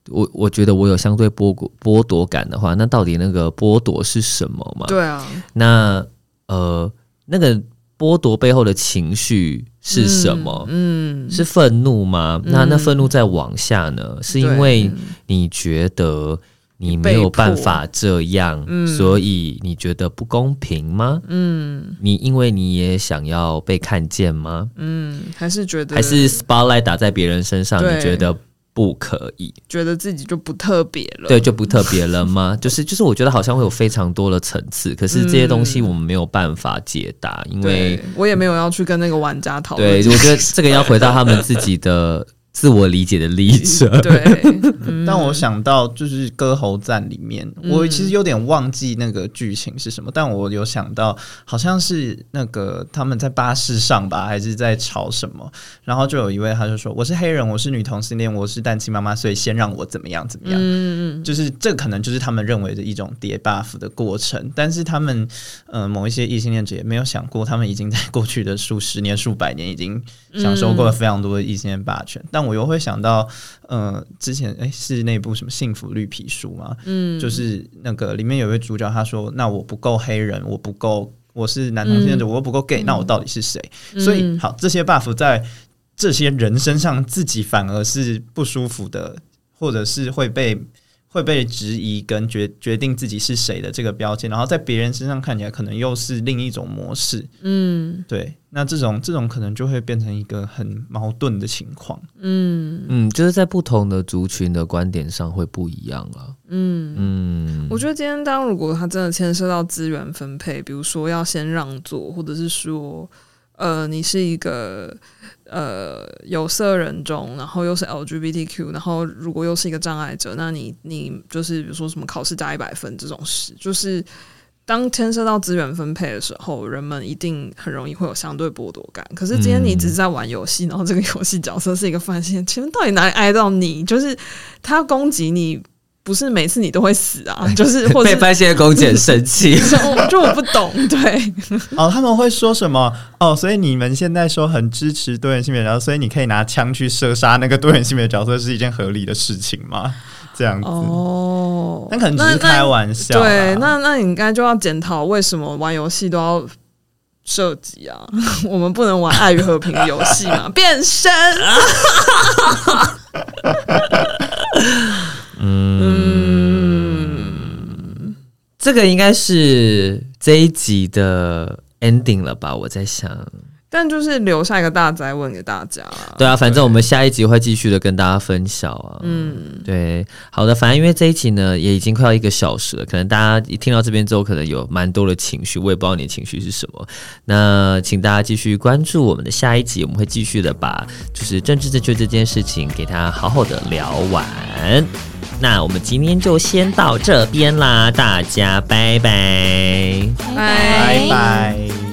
我我觉得我有相对剥夺剥夺感的话，那到底那个剥夺是什么嘛？对啊，那呃，那个剥夺背后的情绪是什么？嗯，嗯是愤怒吗？嗯、那那愤怒再往下呢？是因为你觉得你没有办法这样，嗯、所以你觉得不公平吗？嗯，你因为你也想要被看见吗？嗯，还是觉得还是 spotlight 打在别人身上？你觉得？不可以，觉得自己就不特别了，对，就不特别了吗？就 是就是，我觉得好像会有非常多的层次，可是这些东西我们没有办法解答，嗯、因为我也没有要去跟那个玩家讨论。对，我觉得这个要回到他们自己的。自我理解的历程。对，但我想到就是歌喉赞里面，嗯、我其实有点忘记那个剧情是什么，但我有想到，好像是那个他们在巴士上吧，还是在吵什么，然后就有一位他就说：“我是黑人，我是女同性恋，我是单亲妈妈，所以先让我怎么样怎么样。”嗯嗯，就是这可能就是他们认为的一种叠 buff 的过程，但是他们呃某一些异性恋者也没有想过，他们已经在过去的数十年、数百年已经享受过了非常多的异性恋霸权，但。我又会想到，呃，之前哎，是那部什么《幸福绿皮书》嘛？嗯，就是那个里面有一位主角，他说：“那我不够黑人，我不够，我是男同性恋者，嗯、我又不够 gay，那我到底是谁？”嗯、所以，好，这些 buff 在这些人身上，自己反而是不舒服的，或者是会被。会被质疑跟决决定自己是谁的这个标签，然后在别人身上看起来可能又是另一种模式。嗯，对。那这种这种可能就会变成一个很矛盾的情况。嗯嗯，就是在不同的族群的观点上会不一样了。嗯嗯，我觉得今天当如果他真的牵涉到资源分配，比如说要先让座，或者是说，呃，你是一个。呃，有色人种，然后又是 LGBTQ，然后如果又是一个障碍者，那你你就是比如说什么考试加一百分这种事，就是当牵涉到资源分配的时候，人们一定很容易会有相对剥夺感。可是今天你只是在玩游戏，嗯、然后这个游戏角色是一个泛性，请问到底哪里挨到你？就是他攻击你。不是每次你都会死啊，就是或者被发现攻击很生气，就我不懂，对哦，他们会说什么哦？所以你们现在说很支持多元性别角色，所以你可以拿枪去射杀那个多元性别角色是一件合理的事情吗？这样子哦，那可能只是开玩笑。对，那那你应该就要检讨为什么玩游戏都要射击啊？我们不能玩爱与和平的游戏嘛？变身。嗯，这个应该是这一集的 ending 了吧？我在想，但就是留下一个大灾问给大家。对啊，反正我们下一集会继续的跟大家分享啊。嗯，对，好的，反正因为这一集呢也已经快要一个小时了，可能大家一听到这边之后，可能有蛮多的情绪，我也不知道你的情绪是什么。那请大家继续关注我们的下一集，我们会继续的把就是政治正确这件事情给他好好的聊完。那我们今天就先到这边啦，大家拜拜，拜拜。